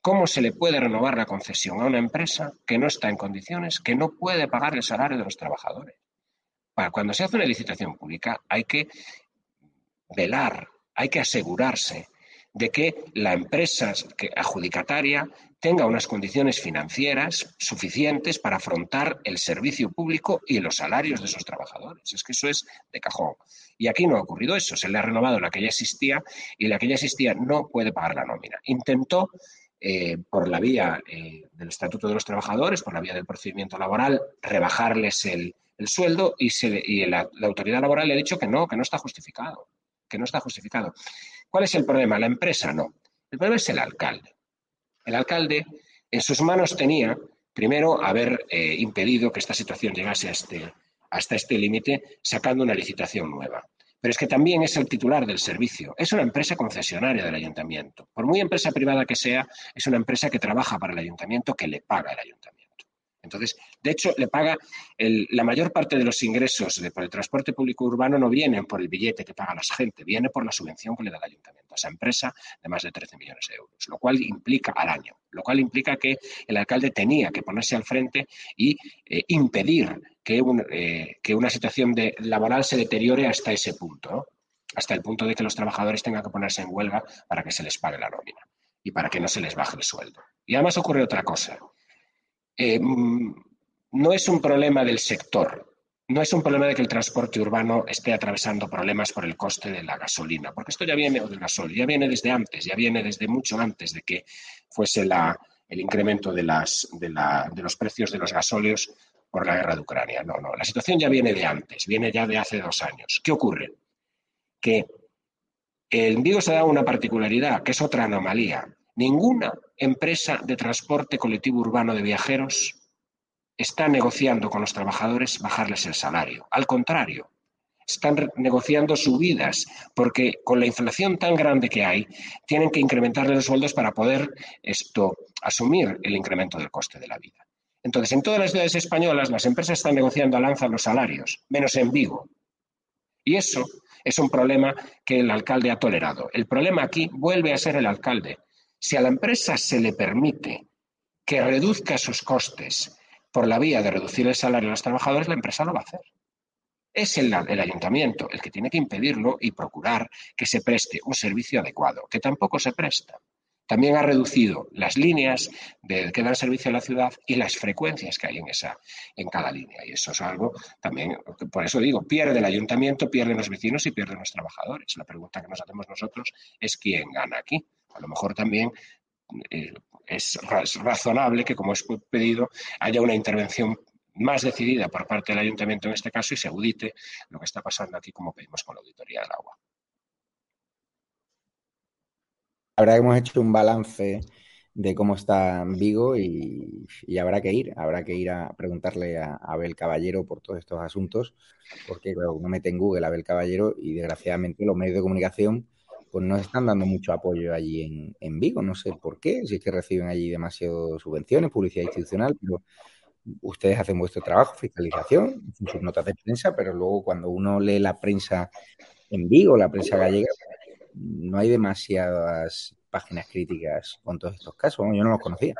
¿cómo se le puede renovar la concesión a una empresa que no está en condiciones, que no puede pagar el salario de los trabajadores? Para cuando se hace una licitación pública hay que velar hay que asegurarse de que la empresa adjudicataria tenga unas condiciones financieras suficientes para afrontar el servicio público y los salarios de sus trabajadores. Es que eso es de cajón. Y aquí no ha ocurrido eso. Se le ha renovado la que ya existía y la que ya existía no puede pagar la nómina. Intentó, eh, por la vía eh, del Estatuto de los Trabajadores, por la vía del procedimiento laboral, rebajarles el, sueldo y, la autoridad laboral le ha dicho que no, que no está justificado que no está justificado. ¿Cuál es el problema? La empresa no. El problema es el alcalde. El alcalde en sus manos tenía, primero, haber eh, impedido que esta situación llegase este, hasta este límite sacando una licitación nueva. Pero es que también es el titular del servicio. Es una empresa concesionaria del ayuntamiento. Por muy empresa privada que sea, es una empresa que trabaja para el ayuntamiento, que le paga el ayuntamiento. Entonces, de hecho, le paga la mayor parte de los ingresos por el transporte público urbano no vienen por el billete que paga la gente, viene por la subvención que le da el ayuntamiento a esa empresa de más de 13 millones de euros, lo cual implica al año, lo cual implica que el alcalde tenía que ponerse al frente y eh, impedir eh, que, una situación de, laboral se deteriore hasta ese punto, hasta el punto de que los trabajadores tengan que ponerse en huelga para que se les pague la nómina y para que no se les baje el sueldo. Y además ocurre otra cosa. Eh, mm, no es un problema del sector, no es un problema de que el transporte urbano esté atravesando problemas por el coste de la gasolina, porque esto ya viene, o del gasol, ya viene desde antes, ya viene desde mucho antes de que fuese el incremento de, de los precios de los gasóleos por la guerra de Ucrania. No, no, la situación ya viene de antes, viene ya de hace dos años. ¿Qué ocurre? Que en Vigo se da una particularidad, que es otra anomalía. Ninguna empresa de transporte colectivo urbano de viajeros está negociando con los trabajadores bajarles el salario. Al contrario, están negociando subidas, porque con la inflación tan grande que hay, tienen que incrementarles los sueldos para poder esto, asumir el incremento del coste de la vida. Entonces, en todas las ciudades españolas, las empresas están negociando al alza los salarios, menos en Vigo. Y eso es un problema que el alcalde ha tolerado. El problema aquí vuelve a ser el alcalde. Si a la empresa se le permite que reduzca sus costes por la vía de reducir el salario a los trabajadores, la empresa lo va a hacer. Es el, el, ayuntamiento el que tiene que impedirlo y procurar que se preste un servicio adecuado, que tampoco se presta. También ha reducido las líneas de, que dan servicio a la ciudad y las frecuencias que hay en, esa, en cada línea. Y eso es algo también, por eso digo, pierde el ayuntamiento, pierden los vecinos y pierden los trabajadores. La pregunta que nos hacemos nosotros es quién gana aquí. A lo mejor también eh, es razonable que, como es pedido, haya una intervención más decidida por parte del ayuntamiento en este caso y se audite lo que está pasando aquí, como pedimos con la auditoría del agua. Que hemos hecho un balance de cómo está Vigo y, habrá que ir, habrá que ir a preguntarle a, Abel Caballero por todos estos asuntos, porque claro, uno mete en Google Abel Caballero y desgraciadamente los medios de comunicación pues no están dando mucho apoyo allí en, en Vigo, no sé por qué, si es que reciben allí demasiadas subvenciones, publicidad institucional, pero ustedes hacen vuestro trabajo, fiscalización, sus notas de prensa, pero luego cuando uno lee la prensa en Vigo, la prensa gallega, no hay demasiadas páginas críticas con todos estos casos. yo no los conocía.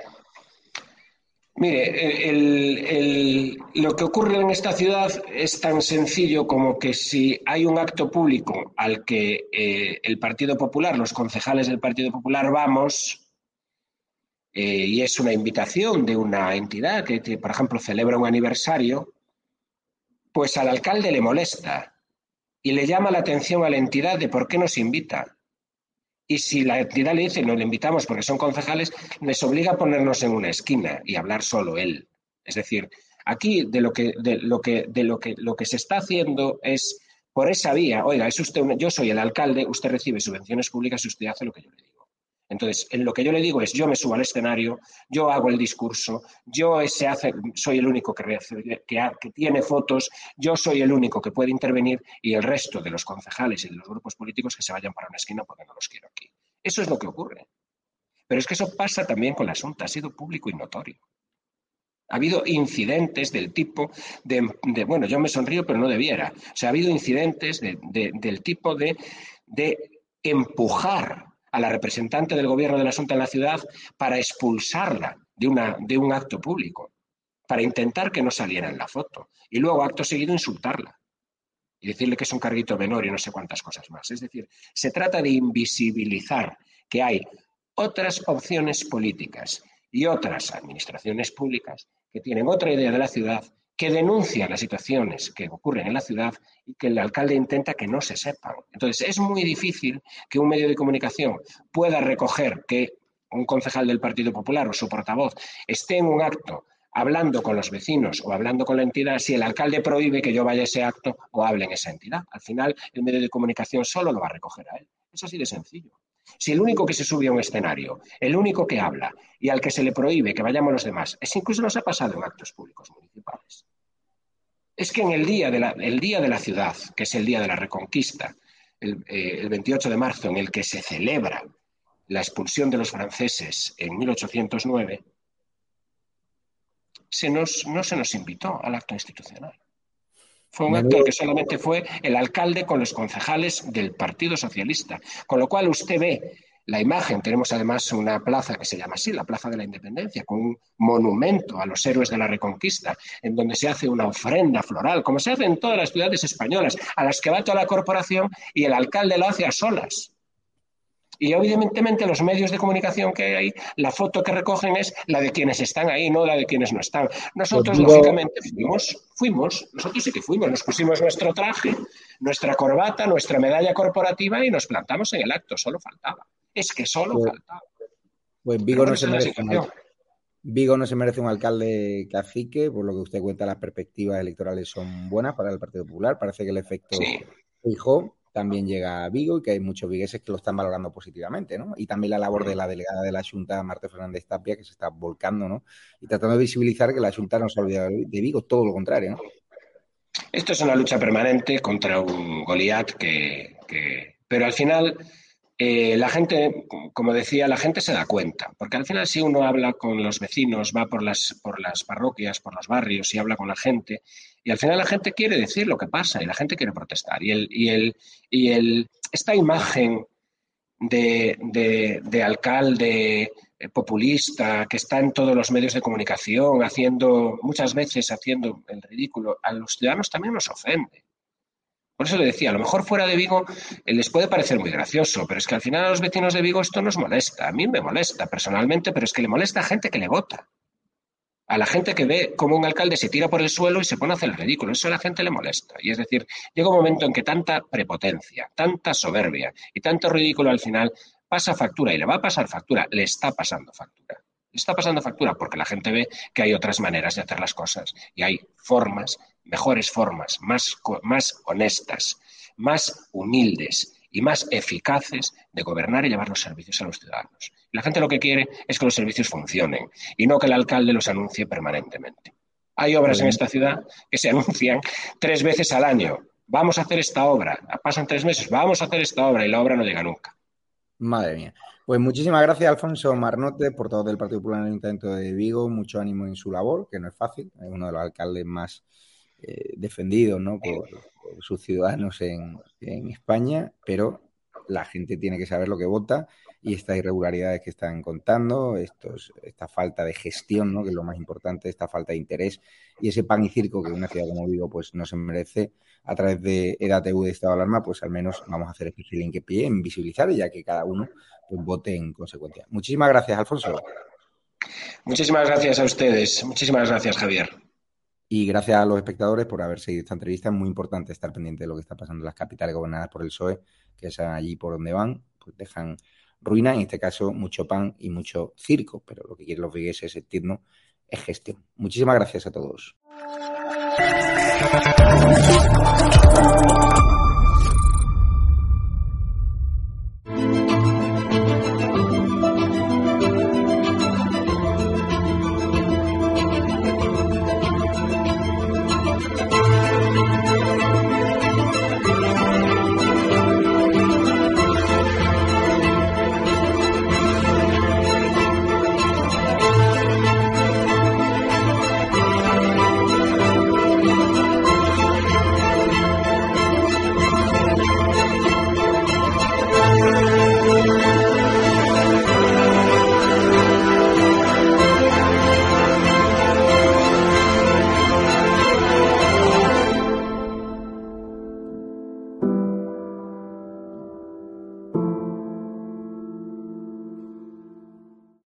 Mire, lo que ocurre en esta ciudad es tan sencillo como que si hay un acto público al que eh, el Partido Popular, los concejales del Partido Popular vamos, eh, y es una invitación de una entidad que, por ejemplo, celebra un aniversario, pues al alcalde le molesta y le llama la atención a la entidad de por qué nos invita. Y si la entidad le dice no le invitamos porque son concejales, les obliga a ponernos en una esquina y hablar solo él. Es decir, aquí de lo que, de lo que, de lo que, lo que se está haciendo es por esa vía, oiga, es usted yo soy el alcalde, usted recibe subvenciones públicas y usted hace lo que yo le digo. Entonces, en lo que yo le digo es, yo me subo al escenario, yo hago el discurso, yo ese hace, soy el único que, que, tiene fotos, yo soy el único que puede intervenir y el resto de los concejales y de los grupos políticos que se vayan para una esquina porque no los quiero aquí. Eso es lo que ocurre. Pero es que eso pasa también con la asunto, ha sido público y notorio. Ha habido incidentes del tipo de, bueno, yo me sonrío, pero no debiera. O sea, ha habido incidentes del tipo de empujar a la representante del gobierno del asunto en la ciudad para expulsarla de, una, de un acto público, para intentar que no saliera en la foto y luego acto seguido insultarla y decirle que es un carguito menor y no sé cuántas cosas más. Es decir, se trata de invisibilizar que hay otras opciones políticas y otras administraciones públicas que tienen otra idea de la ciudad que denuncia las situaciones que ocurren en la ciudad y que el alcalde intenta que no se sepan. Entonces, es muy difícil que un medio de comunicación pueda recoger que un concejal del Partido Popular o su portavoz esté en un acto hablando con los vecinos o hablando con la entidad si el alcalde prohíbe que yo vaya a ese acto o hable en esa entidad. Al final, el medio de comunicación solo lo va a recoger a él. Es así de sencillo. Si el único que se sube a un escenario, el único que habla y al que se le prohíbe que vayamos los demás, es incluso nos ha pasado en actos públicos municipales. Es que en el día de la, día de la ciudad, que es el día de la reconquista, el, eh, el 28 de marzo, en el que se celebra la expulsión de los franceses en 1809, se nos, no se nos invitó al acto institucional. Fue un acto que solamente fue el alcalde con los concejales del Partido Socialista. Con lo cual usted ve la imagen. Tenemos además una plaza que se llama así, la Plaza de la Independencia, con un monumento a los héroes de la Reconquista, en donde se hace una ofrenda floral, como se hace en todas las ciudades españolas, a las que va toda la corporación y el alcalde lo hace a solas. Y evidentemente los medios de comunicación que hay, la foto que recogen es la de quienes están ahí, no la de quienes no están. Nosotros, pues lógicamente, fuimos, fuimos, nosotros sí que fuimos, nos pusimos nuestro traje, nuestra corbata, nuestra medalla corporativa y nos plantamos en el acto, solo faltaba. Es que solo pues, faltaba. Pues Vigo no, se merece un, Vigo no se merece un alcalde cacique, por lo que usted cuenta, las perspectivas electorales son buenas para el Partido Popular. Parece que el efecto hijo también llega a Vigo y que hay muchos vigueses que lo están valorando positivamente, ¿no? Y también la labor de la delegada de la Junta, Marta Fernández Tapia, que se está volcando, ¿no? Y tratando de visibilizar que la Junta no se ha olvidado de Vigo, todo lo contrario, ¿no? Esto es una lucha permanente contra un Goliat que, que... Pero al final eh, la gente, como decía, la gente se da cuenta, porque al final si uno habla con los vecinos, va por las, por las parroquias, por los barrios y habla con la gente, y al final la gente quiere decir lo que pasa y la gente quiere protestar. Y, el, y, el, y el, esta imagen de, de, de alcalde eh, populista que está en todos los medios de comunicación, haciendo, muchas veces haciendo el ridículo, a los ciudadanos también nos ofende. Por eso le decía, a lo mejor fuera de Vigo eh, les puede parecer muy gracioso, pero es que al final a los vecinos de Vigo esto nos molesta. A mí me molesta personalmente, pero es que le molesta a gente que le vota. A la gente que ve cómo un alcalde se tira por el suelo y se pone a hacer el ridículo. Eso a la gente le molesta. Y es decir, llega un momento en que tanta prepotencia, tanta soberbia y tanto ridículo al final pasa factura y le va a pasar factura, le está pasando factura. Le está pasando factura porque la gente ve que hay otras maneras de hacer las cosas y hay formas mejores formas, más, más honestas, más humildes y más eficaces de gobernar y llevar los servicios a los ciudadanos. La gente lo que quiere es que los servicios funcionen y no que el alcalde los anuncie permanentemente. Hay obras en esta ciudad que se anuncian tres veces al año. Vamos a hacer esta obra. Pasan tres meses, vamos a hacer esta obra y la obra no llega nunca. Madre mía. Pues muchísimas gracias, Alfonso Marnote, portavoz del Partido Popular en el Ayuntamiento de Vigo. Mucho ánimo en su labor, que no es fácil. Es uno de los alcaldes más eh, defendidos ¿no? por, sus ciudadanos en, España, pero la gente tiene que saber lo que vota y estas irregularidades que están contando, estos, esta falta de gestión, ¿no? que es lo más importante, esta falta de interés y ese pan y circo que una ciudad como digo pues no se merece a través de EDATV de estado de alarma, pues al menos vamos a hacer especial hincapié en visibilizar ya que cada uno pues, vote en consecuencia. Muchísimas gracias, Alfonso. Muchísimas gracias a ustedes. Muchísimas gracias, Javier. Y gracias a los espectadores por haber seguido esta entrevista. Es muy importante estar pendiente de lo que está pasando en las capitales gobernadas por el PSOE, que es allí por donde van, pues dejan ruina, en este caso mucho pan y mucho circo, pero lo que quieren los vigueses es tierno, es gestión. Muchísimas gracias a todos.